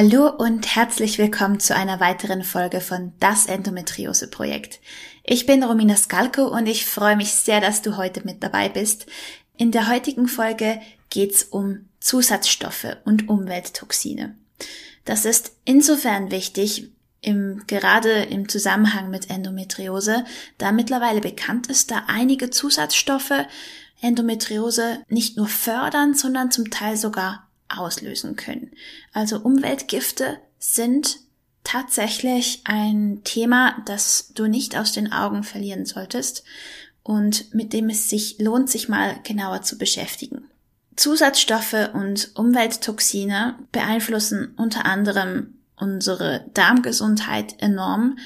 Hallo und herzlich willkommen zu einer weiteren Folge von Das Endometriose Projekt. Ich bin Romina Skalko und ich freue mich sehr, dass du heute mit dabei bist. In der heutigen Folge geht's um Zusatzstoffe und Umwelttoxine. Das ist insofern wichtig, im, gerade im Zusammenhang mit Endometriose, da mittlerweile bekannt ist, da einige Zusatzstoffe Endometriose nicht nur fördern, sondern zum Teil sogar auslösen können. Also Umweltgifte sind tatsächlich ein Thema, das du nicht aus den Augen verlieren solltest und mit dem es sich lohnt, sich mal genauer zu beschäftigen. Zusatzstoffe und Umwelttoxine beeinflussen unter anderem unsere Darmgesundheit enorm,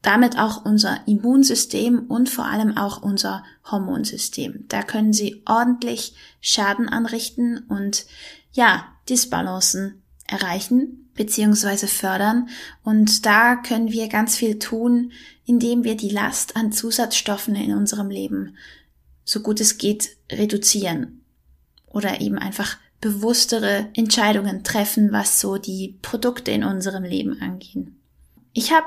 damit auch unser Immunsystem und vor allem auch unser Hormonsystem. Da können sie ordentlich Schaden anrichten und ja, Disbalancen erreichen beziehungsweise fördern. Und da können wir ganz viel tun, indem wir die Last an Zusatzstoffen in unserem Leben so gut es geht reduzieren oder eben einfach bewusstere Entscheidungen treffen, was so die Produkte in unserem Leben angehen. Ich habe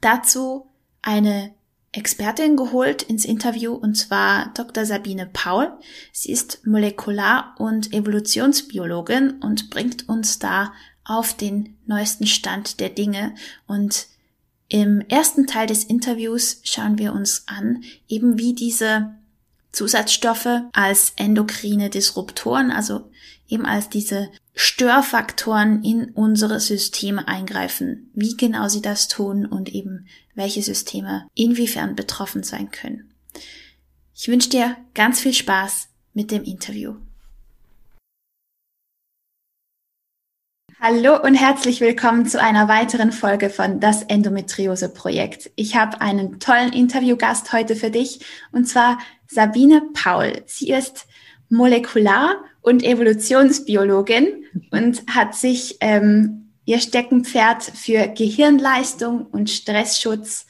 dazu eine Expertin geholt ins Interview und zwar Dr. Sabine Paul. Sie ist Molekular- und Evolutionsbiologin und bringt uns da auf den neuesten Stand der Dinge. Und im ersten Teil des Interviews schauen wir uns an, eben wie diese Zusatzstoffe als endokrine Disruptoren, also eben als diese Störfaktoren in unsere Systeme eingreifen, wie genau sie das tun und eben welche Systeme inwiefern betroffen sein können. Ich wünsche dir ganz viel Spaß mit dem Interview. Hallo und herzlich willkommen zu einer weiteren Folge von Das Endometriose Projekt. Ich habe einen tollen Interviewgast heute für dich und zwar Sabine Paul. Sie ist Molekular- und Evolutionsbiologin und hat sich ähm, ihr Steckenpferd für Gehirnleistung und Stressschutz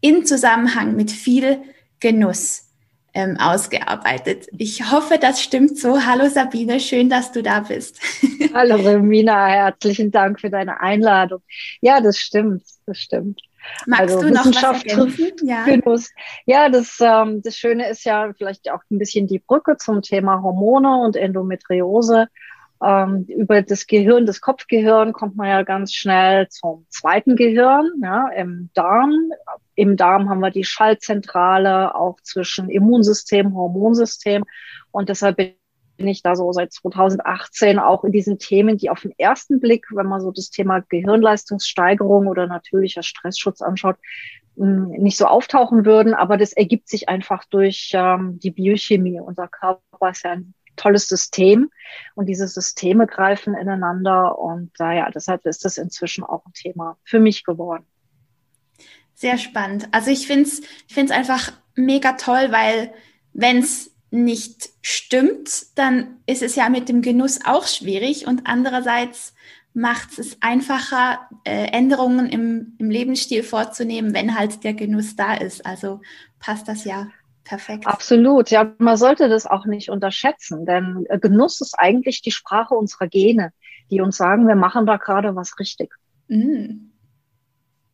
in Zusammenhang mit viel Genuss ähm, ausgearbeitet. Ich hoffe, das stimmt so. Hallo Sabine, schön, dass du da bist. Hallo Romina, herzlichen Dank für deine Einladung. Ja, das stimmt, das stimmt. Magst also, du noch was? Ja. Genuss. Ja, das, ähm, das Schöne ist ja vielleicht auch ein bisschen die Brücke zum Thema Hormone und Endometriose. Ähm, über das Gehirn, das Kopfgehirn kommt man ja ganz schnell zum zweiten Gehirn, ja, im Darm. Im Darm haben wir die Schaltzentrale auch zwischen Immunsystem, Hormonsystem. Und deshalb bin ich da so seit 2018 auch in diesen Themen, die auf den ersten Blick, wenn man so das Thema Gehirnleistungssteigerung oder natürlicher Stressschutz anschaut, hm, nicht so auftauchen würden. Aber das ergibt sich einfach durch ähm, die Biochemie. Unser Körper ist ja ein tolles System und diese Systeme greifen ineinander und äh, ja, deshalb ist das inzwischen auch ein Thema für mich geworden. Sehr spannend. Also ich finde es ich find's einfach mega toll, weil wenn es nicht stimmt, dann ist es ja mit dem Genuss auch schwierig und andererseits macht es einfacher, äh, Änderungen im, im Lebensstil vorzunehmen, wenn halt der Genuss da ist. Also passt das ja perfekt. Absolut, ja, man sollte das auch nicht unterschätzen, denn äh, Genuss ist eigentlich die Sprache unserer Gene, die uns sagen, wir machen da gerade was richtig. Mm.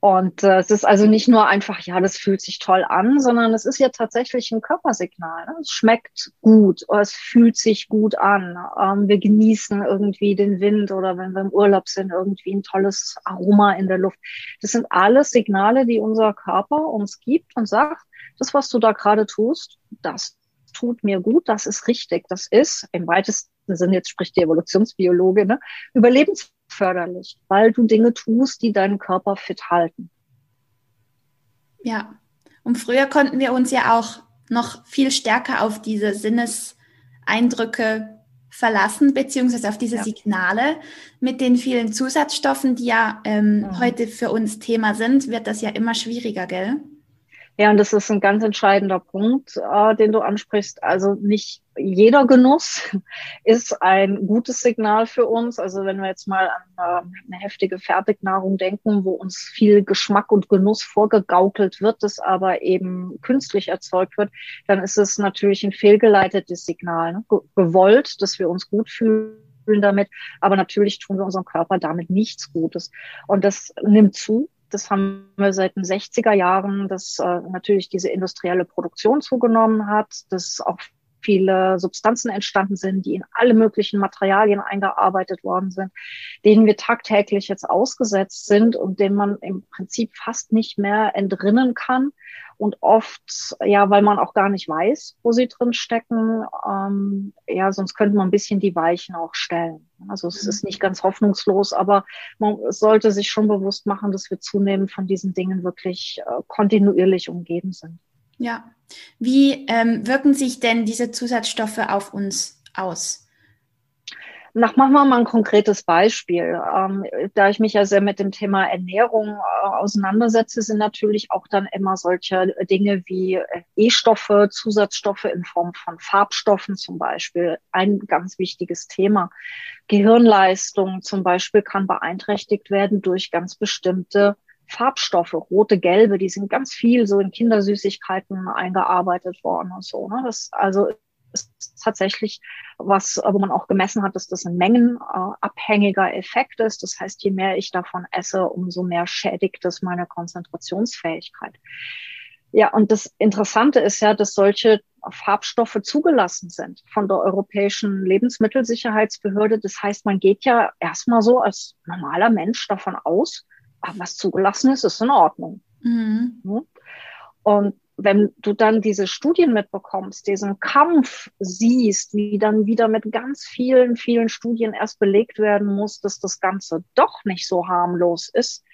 Und äh, es ist also nicht nur einfach, ja, das fühlt sich toll an, sondern es ist ja tatsächlich ein Körpersignal. Ne? Es schmeckt gut, oder es fühlt sich gut an. Ähm, wir genießen irgendwie den Wind oder wenn wir im Urlaub sind, irgendwie ein tolles Aroma in der Luft. Das sind alles Signale, die unser Körper uns gibt und sagt, das, was du da gerade tust, das tut mir gut, das ist richtig, das ist im weitesten Sinne, jetzt spricht die Evolutionsbiologe, ne, Überlebens förderlich, weil du Dinge tust, die deinen Körper fit halten. Ja, und früher konnten wir uns ja auch noch viel stärker auf diese Sinneseindrücke verlassen, beziehungsweise auf diese ja. Signale. Mit den vielen Zusatzstoffen, die ja ähm, mhm. heute für uns Thema sind, wird das ja immer schwieriger, gell? Ja, und das ist ein ganz entscheidender Punkt, äh, den du ansprichst. Also nicht jeder Genuss ist ein gutes Signal für uns. Also wenn wir jetzt mal an äh, eine heftige Fertignahrung denken, wo uns viel Geschmack und Genuss vorgegaukelt wird, das aber eben künstlich erzeugt wird, dann ist es natürlich ein fehlgeleitetes Signal. Ne? Gewollt, dass wir uns gut fühlen damit, aber natürlich tun wir unserem Körper damit nichts Gutes. Und das nimmt zu das haben wir seit den 60er Jahren, dass äh, natürlich diese industrielle Produktion zugenommen hat, dass auch viele Substanzen entstanden sind, die in alle möglichen Materialien eingearbeitet worden sind, denen wir tagtäglich jetzt ausgesetzt sind und denen man im Prinzip fast nicht mehr entrinnen kann. Und oft, ja, weil man auch gar nicht weiß, wo sie drin stecken, ähm, ja, sonst könnte man ein bisschen die Weichen auch stellen. Also es ist nicht ganz hoffnungslos, aber man sollte sich schon bewusst machen, dass wir zunehmend von diesen Dingen wirklich äh, kontinuierlich umgeben sind. Ja. Wie ähm, wirken sich denn diese Zusatzstoffe auf uns aus? Nach, machen wir mal ein konkretes Beispiel. Ähm, da ich mich ja sehr mit dem Thema Ernährung äh, auseinandersetze, sind natürlich auch dann immer solche Dinge wie äh, E-Stoffe, Zusatzstoffe in Form von Farbstoffen zum Beispiel ein ganz wichtiges Thema. Gehirnleistung zum Beispiel kann beeinträchtigt werden durch ganz bestimmte Farbstoffe, rote, gelbe, die sind ganz viel so in Kindersüßigkeiten eingearbeitet worden und so. Ne? Das also ist tatsächlich was, wo man auch gemessen hat, dass das ein mengenabhängiger Effekt ist. Das heißt, je mehr ich davon esse, umso mehr schädigt es meine Konzentrationsfähigkeit. Ja, und das Interessante ist ja, dass solche Farbstoffe zugelassen sind von der Europäischen Lebensmittelsicherheitsbehörde. Das heißt, man geht ja erstmal so als normaler Mensch davon aus, was zugelassen ist, ist in Ordnung. Mhm. Und wenn du dann diese Studien mitbekommst, diesen Kampf siehst, wie dann wieder mit ganz vielen, vielen Studien erst belegt werden muss, dass das Ganze doch nicht so harmlos ist,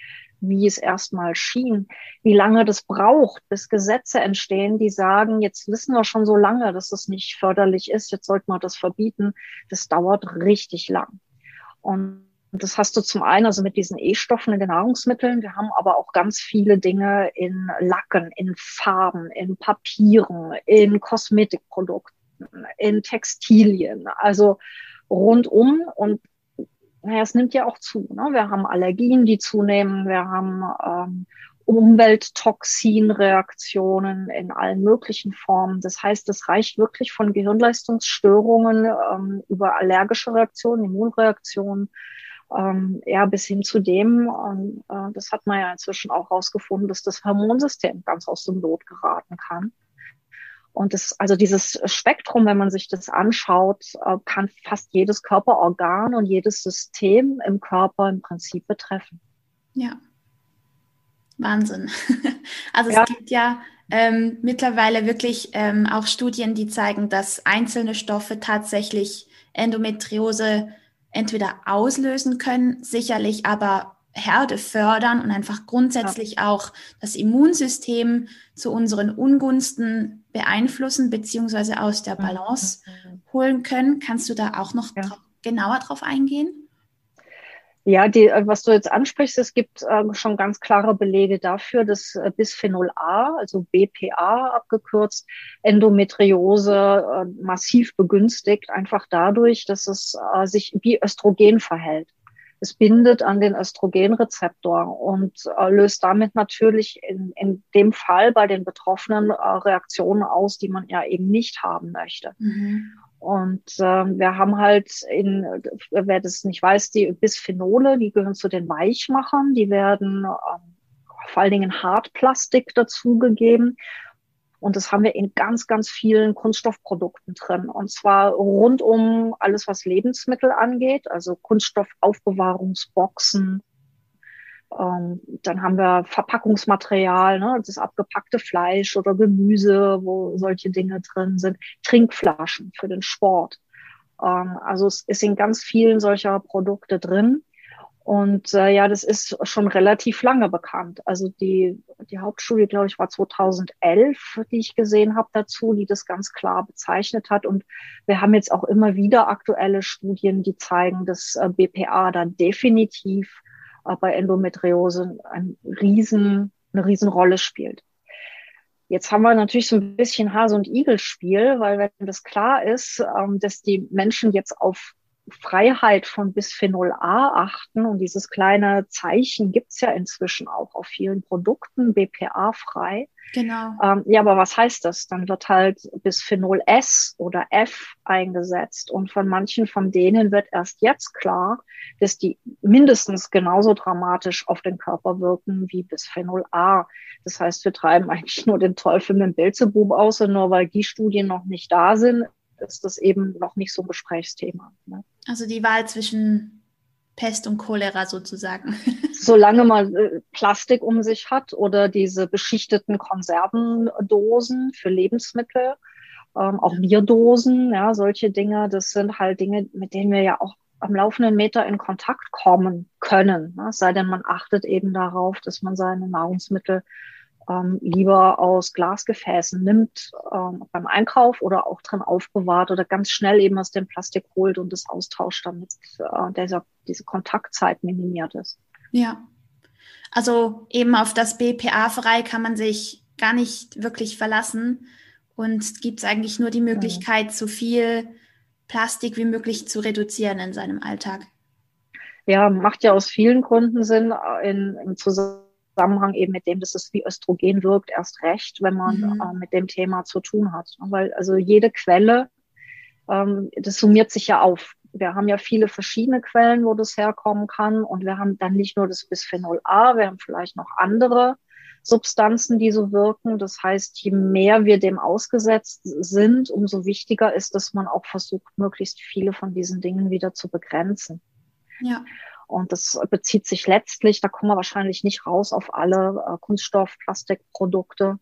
wie es erstmal schien, wie lange das braucht, bis Gesetze entstehen, die sagen, jetzt wissen wir schon so lange, dass es nicht förderlich ist, jetzt sollten wir das verbieten. Das dauert richtig lang. Und und das hast du zum einen also mit diesen E-Stoffen in den Nahrungsmitteln. Wir haben aber auch ganz viele Dinge in Lacken, in Farben, in Papieren, in Kosmetikprodukten, in Textilien, also rundum. Und naja, es nimmt ja auch zu. Ne? Wir haben Allergien, die zunehmen. Wir haben ähm, Umwelttoxinreaktionen in allen möglichen Formen. Das heißt, es reicht wirklich von Gehirnleistungsstörungen ähm, über allergische Reaktionen, Immunreaktionen ähm, ja, bis hin zu dem, und, äh, das hat man ja inzwischen auch herausgefunden, dass das Hormonsystem ganz aus dem Lot geraten kann. Und das, also dieses Spektrum, wenn man sich das anschaut, äh, kann fast jedes Körperorgan und jedes System im Körper im Prinzip betreffen. Ja. Wahnsinn. Also ja. es gibt ja ähm, mittlerweile wirklich ähm, auch Studien, die zeigen, dass einzelne Stoffe tatsächlich Endometriose entweder auslösen können, sicherlich aber Herde fördern und einfach grundsätzlich ja. auch das Immunsystem zu unseren Ungunsten beeinflussen beziehungsweise aus der Balance mhm. holen können. Kannst du da auch noch ja. genauer drauf eingehen? Ja, die, äh, was du jetzt ansprichst, es gibt äh, schon ganz klare Belege dafür, dass äh, Bisphenol A, also BPA abgekürzt, Endometriose äh, massiv begünstigt, einfach dadurch, dass es äh, sich wie Östrogen verhält. Es bindet an den Östrogenrezeptor und äh, löst damit natürlich in, in dem Fall bei den Betroffenen Reaktionen aus, die man ja eben nicht haben möchte. Mhm. Und ähm, wir haben halt in, wer das nicht weiß, die Bisphenole, die gehören zu den Weichmachern, die werden ähm, vor allen Dingen Hartplastik dazugegeben. Und das haben wir in ganz, ganz vielen Kunststoffprodukten drin. Und zwar rund um alles, was Lebensmittel angeht, also Kunststoffaufbewahrungsboxen, ähm, dann haben wir Verpackungsmaterial, ne, das abgepackte Fleisch oder Gemüse, wo solche Dinge drin sind. Trinkflaschen für den Sport. Ähm, also es, es sind ganz vielen solcher Produkte drin. Und äh, ja, das ist schon relativ lange bekannt. Also die, die Hauptstudie, glaube ich, war 2011, die ich gesehen habe dazu, die das ganz klar bezeichnet hat. Und wir haben jetzt auch immer wieder aktuelle Studien, die zeigen, dass äh, BPA dann definitiv bei Endometriose ein riesen, eine Riesenrolle spielt. Jetzt haben wir natürlich so ein bisschen Hase- und Igel-Spiel, weil wenn das klar ist, ähm, dass die Menschen jetzt auf Freiheit von Bisphenol A achten und dieses kleine Zeichen gibt's ja inzwischen auch auf vielen Produkten, BPA frei. Genau. Ähm, ja, aber was heißt das? Dann wird halt Bisphenol S oder F eingesetzt und von manchen von denen wird erst jetzt klar, dass die mindestens genauso dramatisch auf den Körper wirken wie Bisphenol A. Das heißt, wir treiben eigentlich nur den Teufel mit dem Belzebub aus und nur weil die Studien noch nicht da sind, ist das eben noch nicht so ein Gesprächsthema. Ne? Also die Wahl zwischen Pest und Cholera sozusagen. Solange man äh, Plastik um sich hat oder diese beschichteten Konservendosen für Lebensmittel, ähm, auch Bierdosen, ja, solche Dinge, das sind halt Dinge, mit denen wir ja auch am laufenden Meter in Kontakt kommen können. Ne? sei denn, man achtet eben darauf, dass man seine Nahrungsmittel ähm, lieber aus Glasgefäßen nimmt ähm, beim Einkauf oder auch drin aufbewahrt oder ganz schnell eben aus dem Plastik holt und es austauscht, damit äh, dieser, diese Kontaktzeit minimiert ist. Ja. Also eben auf das BPA-frei kann man sich gar nicht wirklich verlassen und gibt es eigentlich nur die Möglichkeit, so viel Plastik wie möglich zu reduzieren in seinem Alltag. Ja, macht ja aus vielen Gründen Sinn äh, in, im Zusammenhang Zusammenhang eben mit dem, dass es wie Östrogen wirkt, erst recht, wenn man mhm. äh, mit dem Thema zu tun hat. Weil also jede Quelle, ähm, das summiert sich ja auf. Wir haben ja viele verschiedene Quellen, wo das herkommen kann. Und wir haben dann nicht nur das Bisphenol A, wir haben vielleicht noch andere Substanzen, die so wirken. Das heißt, je mehr wir dem ausgesetzt sind, umso wichtiger ist, dass man auch versucht, möglichst viele von diesen Dingen wieder zu begrenzen. Ja. Und das bezieht sich letztlich, da kommen wir wahrscheinlich nicht raus auf alle äh, Kunststoff, Plastikprodukte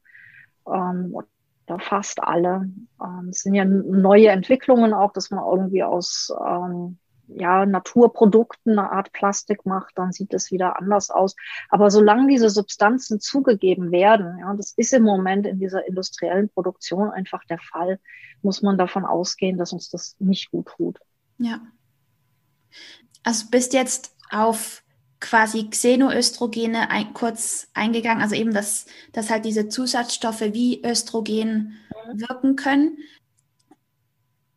ähm, oder fast alle. Ähm, es sind ja neue Entwicklungen auch, dass man irgendwie aus ähm, ja, Naturprodukten eine Art Plastik macht, dann sieht es wieder anders aus. Aber solange diese Substanzen zugegeben werden, ja, das ist im Moment in dieser industriellen Produktion einfach der Fall, muss man davon ausgehen, dass uns das nicht gut tut. Ja. Also bist jetzt auf quasi Xenoöstrogene ein, kurz eingegangen, also eben, dass, dass halt diese Zusatzstoffe wie Östrogen wirken können.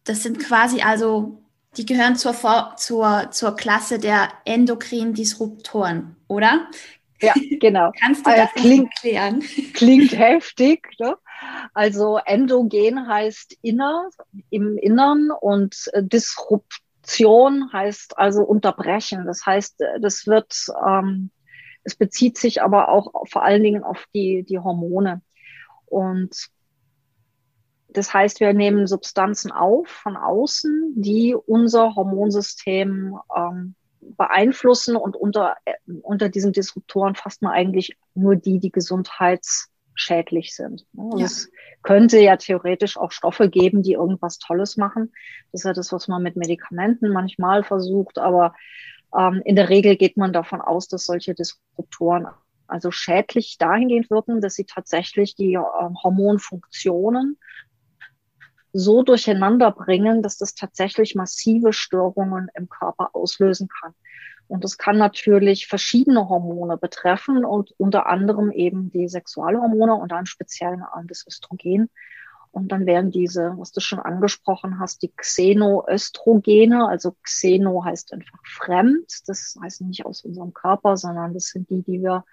Das sind quasi also, die gehören zur, zur, zur Klasse der endokrinen Disruptoren, oder? Ja, genau. Kannst du äh, das äh, klingt, erklären? Klingt heftig. Ne? Also endogen heißt inner, im Innern und äh, disrupt Reduktion heißt also unterbrechen. Das heißt, das wird, ähm, es bezieht sich aber auch vor allen Dingen auf die, die Hormone. Und das heißt, wir nehmen Substanzen auf von außen, die unser Hormonsystem ähm, beeinflussen und unter, unter diesen Disruptoren fasst man eigentlich nur die, die gesundheits schädlich sind. Also ja. Es könnte ja theoretisch auch Stoffe geben, die irgendwas Tolles machen. Das ist ja das, was man mit Medikamenten manchmal versucht, aber ähm, in der Regel geht man davon aus, dass solche Disruptoren also schädlich dahingehend wirken, dass sie tatsächlich die äh, Hormonfunktionen so durcheinander bringen, dass das tatsächlich massive Störungen im Körper auslösen kann. Und das kann natürlich verschiedene Hormone betreffen und unter anderem eben die Sexualhormone und dann speziell das Östrogen. Und dann werden diese, was du schon angesprochen hast, die Xenoöstrogene, also Xeno heißt einfach fremd, das heißt nicht aus unserem Körper, sondern das sind die, die wir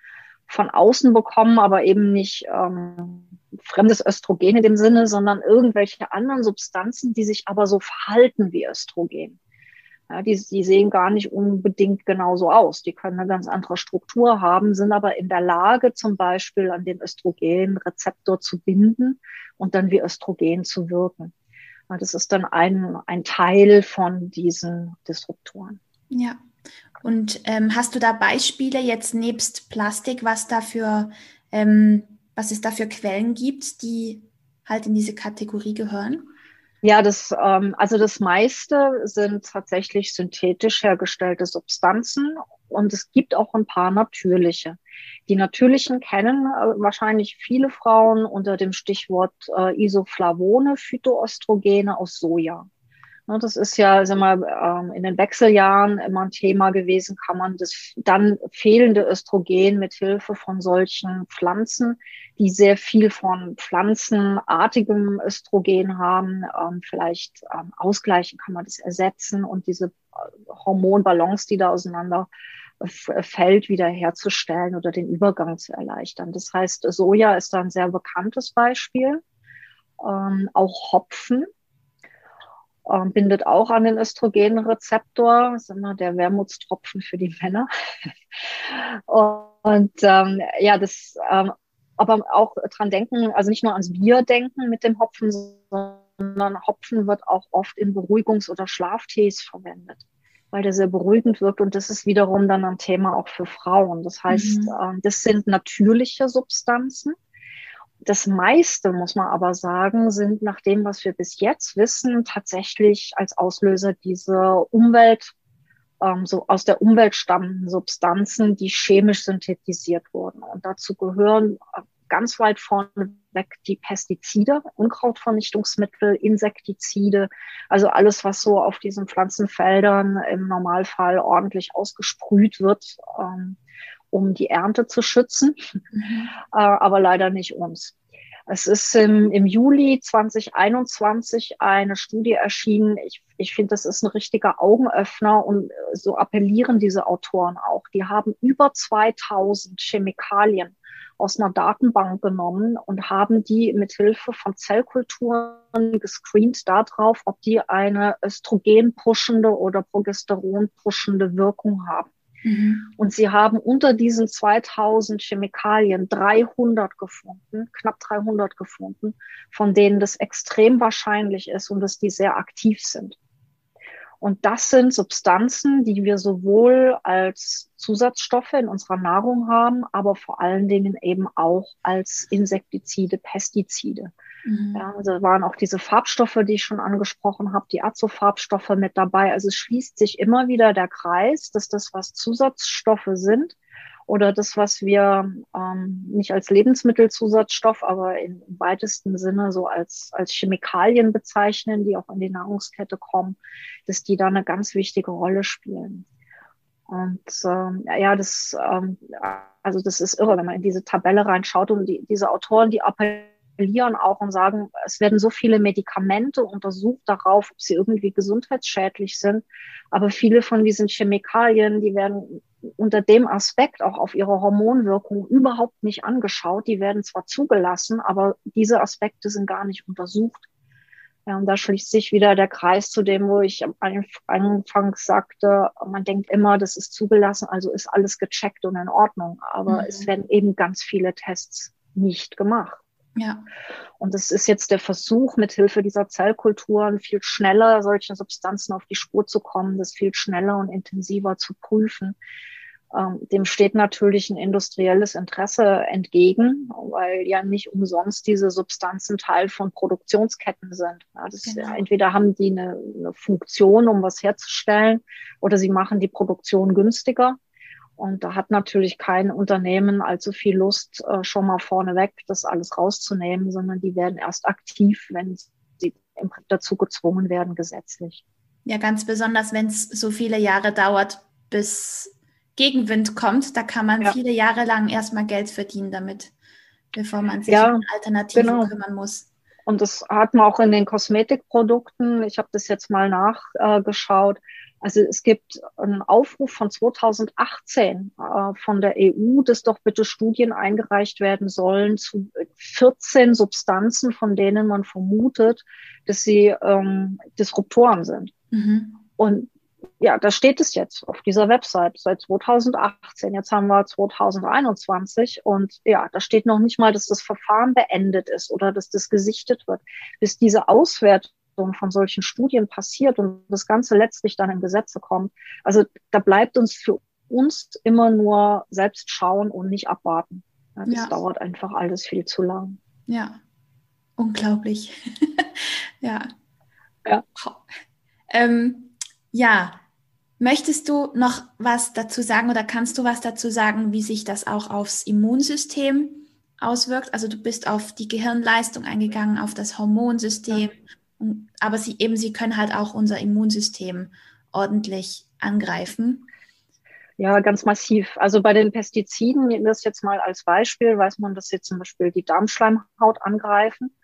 von außen bekommen, aber eben nicht ähm, fremdes Östrogen in dem Sinne, sondern irgendwelche anderen Substanzen, die sich aber so verhalten wie Östrogen. Ja, die, die sehen gar nicht unbedingt genauso aus. Die können eine ganz andere Struktur haben, sind aber in der Lage, zum Beispiel an den Östrogenrezeptor zu binden und dann wie Östrogen zu wirken. Ja, das ist dann ein, ein Teil von diesen Disruptoren. Ja. Und ähm, hast du da Beispiele jetzt nebst Plastik, was dafür, ähm, was es da für Quellen gibt, die halt in diese Kategorie gehören? Ja, das, ähm, also das meiste sind tatsächlich synthetisch hergestellte Substanzen und es gibt auch ein paar natürliche. Die natürlichen kennen äh, wahrscheinlich viele Frauen unter dem Stichwort äh, Isoflavone, Phytoöstrogene aus Soja. Das ist ja sag mal, ähm, in den Wechseljahren immer ein Thema gewesen, kann man das dann fehlende Östrogen mit Hilfe von solchen Pflanzen, die sehr viel von pflanzenartigem Östrogen haben, ähm, vielleicht ähm, ausgleichen, kann man das ersetzen und diese äh, Hormonbalance, die da auseinander fällt, wieder herzustellen oder den Übergang zu erleichtern. Das heißt, Soja ist da ein sehr bekanntes Beispiel. auch Hopfen ähm, bindet auch an den Östrogenrezeptor, das ist immer der Wermutstropfen für die Männer. und ähm, ja, das, ähm, aber auch dran denken, also nicht nur ans Bier denken mit dem Hopfen, sondern Hopfen wird auch oft in Beruhigungs- oder Schlaftees verwendet, weil der sehr beruhigend wirkt und das ist wiederum dann ein Thema auch für Frauen. Das heißt, mhm. ähm, das sind natürliche Substanzen das meiste, muss man aber sagen, sind nach dem, was wir bis jetzt wissen, tatsächlich als Auslöser diese Umwelt, ähm, so aus der Umwelt stammenden Substanzen, die chemisch synthetisiert wurden. Und dazu gehören äh, ganz weit vorne weg die Pestizide, Unkrautvernichtungsmittel, Insektizide, also alles, was so auf diesen Pflanzenfeldern im Normalfall ordentlich ausgesprüht wird. Ähm, um die Ernte zu schützen, mhm. äh, aber leider nicht uns. Es ist im, im Juli 2021 eine Studie erschienen. Ich, ich finde, das ist ein richtiger Augenöffner und so appellieren diese Autoren auch. Die haben über 2000 Chemikalien aus einer Datenbank genommen und haben die mit Hilfe von Zellkulturen gescreent darauf, ob die eine östrogenpuschende oder progesteronpuschende Wirkung haben. Mhm. Und sie haben unter diesen 2000 Chemikalien 300 gefunden, knapp 300 gefunden, von denen das extrem wahrscheinlich ist und dass die sehr aktiv sind. Und das sind Substanzen, die wir sowohl als Zusatzstoffe in unserer Nahrung haben, aber vor allen Dingen eben auch als Insektizide, Pestizide. Mhm. Ja, also waren auch diese Farbstoffe, die ich schon angesprochen habe, die Azofarbstoffe mit dabei. Also es schließt sich immer wieder der Kreis, dass das, was Zusatzstoffe sind, oder das, was wir ähm, nicht als Lebensmittelzusatzstoff, aber im weitesten Sinne so als, als Chemikalien bezeichnen, die auch in die Nahrungskette kommen, dass die da eine ganz wichtige Rolle spielen. Und ähm, ja, das, ähm, also das ist irre, wenn man in diese Tabelle reinschaut und die, diese Autoren, die appellieren appellieren auch und sagen, es werden so viele Medikamente untersucht darauf, ob sie irgendwie gesundheitsschädlich sind. Aber viele von diesen Chemikalien, die werden unter dem Aspekt auch auf ihre Hormonwirkung überhaupt nicht angeschaut. Die werden zwar zugelassen, aber diese Aspekte sind gar nicht untersucht. Ja, und da schließt sich wieder der Kreis zu dem, wo ich am Anfang sagte, man denkt immer, das ist zugelassen, also ist alles gecheckt und in Ordnung. Aber mhm. es werden eben ganz viele Tests nicht gemacht. Ja. Und es ist jetzt der Versuch, mit Hilfe dieser Zellkulturen viel schneller solche Substanzen auf die Spur zu kommen, das viel schneller und intensiver zu prüfen. Ähm, dem steht natürlich ein industrielles Interesse entgegen, weil ja nicht umsonst diese Substanzen Teil von Produktionsketten sind. Ja, genau. Entweder haben die eine, eine Funktion, um was herzustellen, oder sie machen die Produktion günstiger. Und da hat natürlich kein Unternehmen allzu viel Lust, äh, schon mal vorneweg das alles rauszunehmen, sondern die werden erst aktiv, wenn sie dazu gezwungen werden, gesetzlich. Ja, ganz besonders, wenn es so viele Jahre dauert, bis Gegenwind kommt, da kann man ja. viele Jahre lang erstmal Geld verdienen damit, bevor man sich ja, um Alternativen genau. kümmern muss. Und das hat man auch in den Kosmetikprodukten. Ich habe das jetzt mal nachgeschaut. Äh, also es gibt einen Aufruf von 2018 äh, von der EU, dass doch bitte Studien eingereicht werden sollen zu 14 Substanzen, von denen man vermutet, dass sie ähm, Disruptoren sind. Mhm. Und ja, da steht es jetzt auf dieser Website seit 2018. Jetzt haben wir 2021 und ja, da steht noch nicht mal, dass das Verfahren beendet ist oder dass das gesichtet wird. Bis diese Auswertung von solchen Studien passiert und das Ganze letztlich dann in Gesetze kommt. Also da bleibt uns für uns immer nur selbst schauen und nicht abwarten. Ja, das ja. dauert einfach alles viel zu lang. Ja, unglaublich. ja. Ja. Ähm, ja, möchtest du noch was dazu sagen oder kannst du was dazu sagen, wie sich das auch aufs Immunsystem auswirkt? Also du bist auf die Gehirnleistung eingegangen, auf das Hormonsystem, aber sie eben, sie können halt auch unser Immunsystem ordentlich angreifen. Ja, ganz massiv. Also bei den Pestiziden, das jetzt mal als Beispiel, weiß man, dass sie zum Beispiel die Darmschleimhaut angreifen.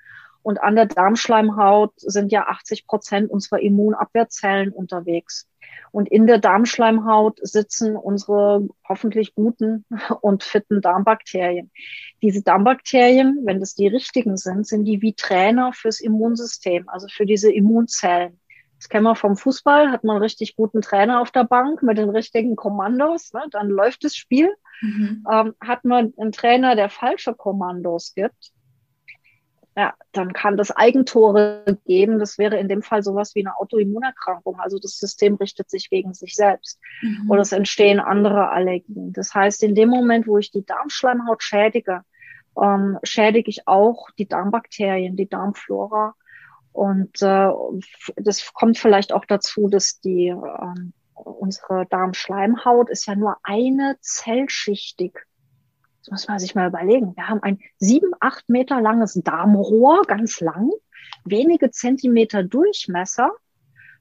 Und an der Darmschleimhaut sind ja 80 Prozent unserer Immunabwehrzellen unterwegs. Und in der Darmschleimhaut sitzen unsere hoffentlich guten und fitten Darmbakterien. Diese Darmbakterien, wenn das die richtigen sind, sind die wie Trainer fürs Immunsystem, also für diese Immunzellen. Das kennen wir vom Fußball, hat man einen richtig guten Trainer auf der Bank mit den richtigen Kommandos, ne, dann läuft das Spiel. Mhm. Ähm, hat man einen Trainer, der falsche Kommandos gibt, ja, dann kann das Eigentore geben. Das wäre in dem Fall sowas wie eine Autoimmunerkrankung. Also das System richtet sich gegen sich selbst mhm. oder es entstehen andere Allergien. Das heißt, in dem Moment, wo ich die Darmschleimhaut schädige, ähm, schädige ich auch die Darmbakterien, die Darmflora. Und äh, das kommt vielleicht auch dazu, dass die ähm, unsere Darmschleimhaut ist ja nur eine zellschichtig das muss man sich mal überlegen. Wir haben ein sieben, acht Meter langes Darmrohr, ganz lang, wenige Zentimeter Durchmesser.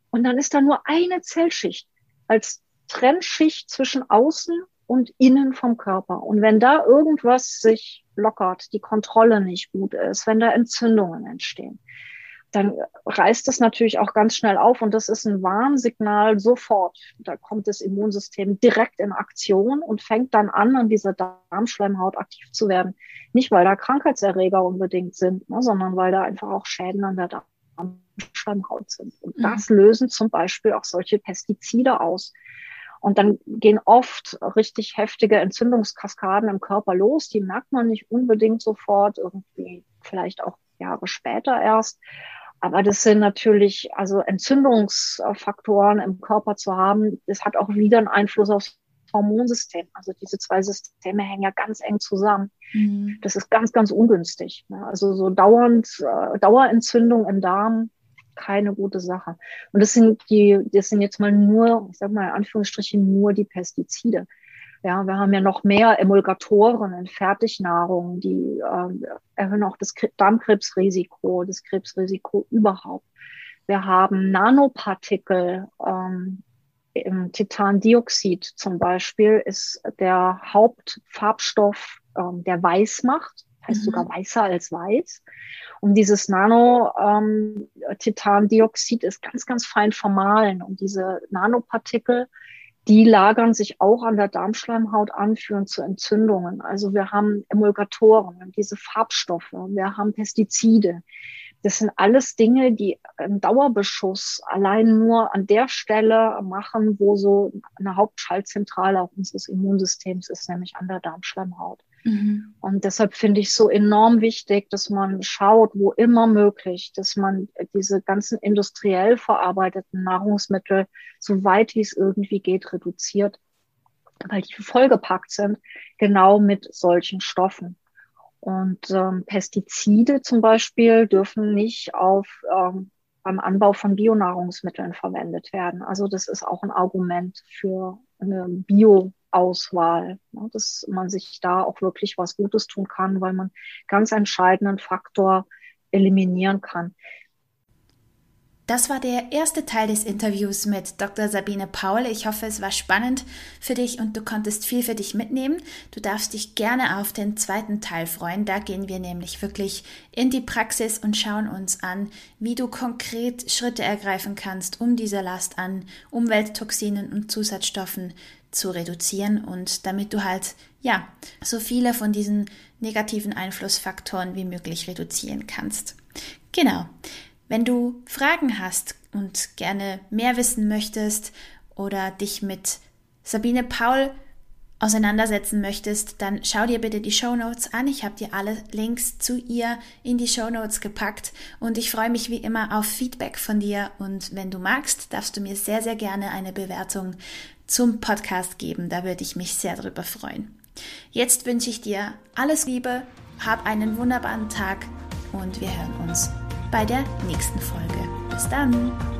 Und dann ist da nur eine Zellschicht als Trennschicht zwischen außen und innen vom Körper. Und wenn da irgendwas sich lockert, die Kontrolle nicht gut ist, wenn da Entzündungen entstehen, dann reißt es natürlich auch ganz schnell auf und das ist ein Warnsignal sofort. Da kommt das Immunsystem direkt in Aktion und fängt dann an, an dieser Darmschleimhaut aktiv zu werden. Nicht, weil da Krankheitserreger unbedingt sind, ne, sondern weil da einfach auch Schäden an der Darmschleimhaut sind. Und mhm. das lösen zum Beispiel auch solche Pestizide aus. Und dann gehen oft richtig heftige Entzündungskaskaden im Körper los. Die merkt man nicht unbedingt sofort, irgendwie vielleicht auch Jahre später erst. Aber das sind natürlich, also Entzündungsfaktoren im Körper zu haben, das hat auch wieder einen Einfluss aufs Hormonsystem. Also diese zwei Systeme hängen ja ganz eng zusammen. Mhm. Das ist ganz, ganz ungünstig. Also so dauernd, äh, Dauerentzündung im Darm, keine gute Sache. Und das sind die, das sind jetzt mal nur, ich sag mal in Anführungsstrichen, nur die Pestizide. Ja, wir haben ja noch mehr Emulgatoren in Fertignahrung, die äh, erhöhen auch das Darmkrebsrisiko, das Krebsrisiko überhaupt. Wir haben Nanopartikel, ähm, im Titandioxid zum Beispiel ist der Hauptfarbstoff, ähm, der weiß macht, heißt mhm. sogar weißer als weiß. Und dieses Nano-Titandioxid ähm, ist ganz, ganz fein vermahlen. Und diese Nanopartikel die lagern sich auch an der Darmschleimhaut an, führen zu Entzündungen. Also wir haben Emulgatoren, diese Farbstoffe, wir haben Pestizide. Das sind alles Dinge, die einen Dauerbeschuss allein nur an der Stelle machen, wo so eine Hauptschaltzentrale auch unseres Immunsystems ist, nämlich an der Darmschleimhaut. Mhm. Und deshalb finde ich so enorm wichtig, dass man schaut, wo immer möglich, dass man diese ganzen industriell verarbeiteten Nahrungsmittel, so weit wie es irgendwie geht, reduziert, weil die vollgepackt sind, genau mit solchen Stoffen. Und ähm, Pestizide zum Beispiel dürfen nicht auf ähm, beim Anbau von Bionahrungsmitteln verwendet werden. Also das ist auch ein Argument für eine Bio Auswahl, ne, dass man sich da auch wirklich was Gutes tun kann, weil man ganz entscheidenden Faktor eliminieren kann. Das war der erste Teil des Interviews mit Dr. Sabine Paul. Ich hoffe, es war spannend für dich und du konntest viel für dich mitnehmen. Du darfst dich gerne auf den zweiten Teil freuen. Da gehen wir nämlich wirklich in die Praxis und schauen uns an, wie du konkret Schritte ergreifen kannst, um diese Last an Umwelttoxinen und Zusatzstoffen zu reduzieren und damit du halt, ja, so viele von diesen negativen Einflussfaktoren wie möglich reduzieren kannst. Genau. Wenn du Fragen hast und gerne mehr wissen möchtest oder dich mit Sabine Paul auseinandersetzen möchtest, dann schau dir bitte die Show Notes an. Ich habe dir alle Links zu ihr in die Show Notes gepackt und ich freue mich wie immer auf Feedback von dir und wenn du magst, darfst du mir sehr, sehr gerne eine Bewertung zum Podcast geben. Da würde ich mich sehr darüber freuen. Jetzt wünsche ich dir alles Liebe, hab einen wunderbaren Tag und wir hören uns bei der nächsten Folge. Bis dann!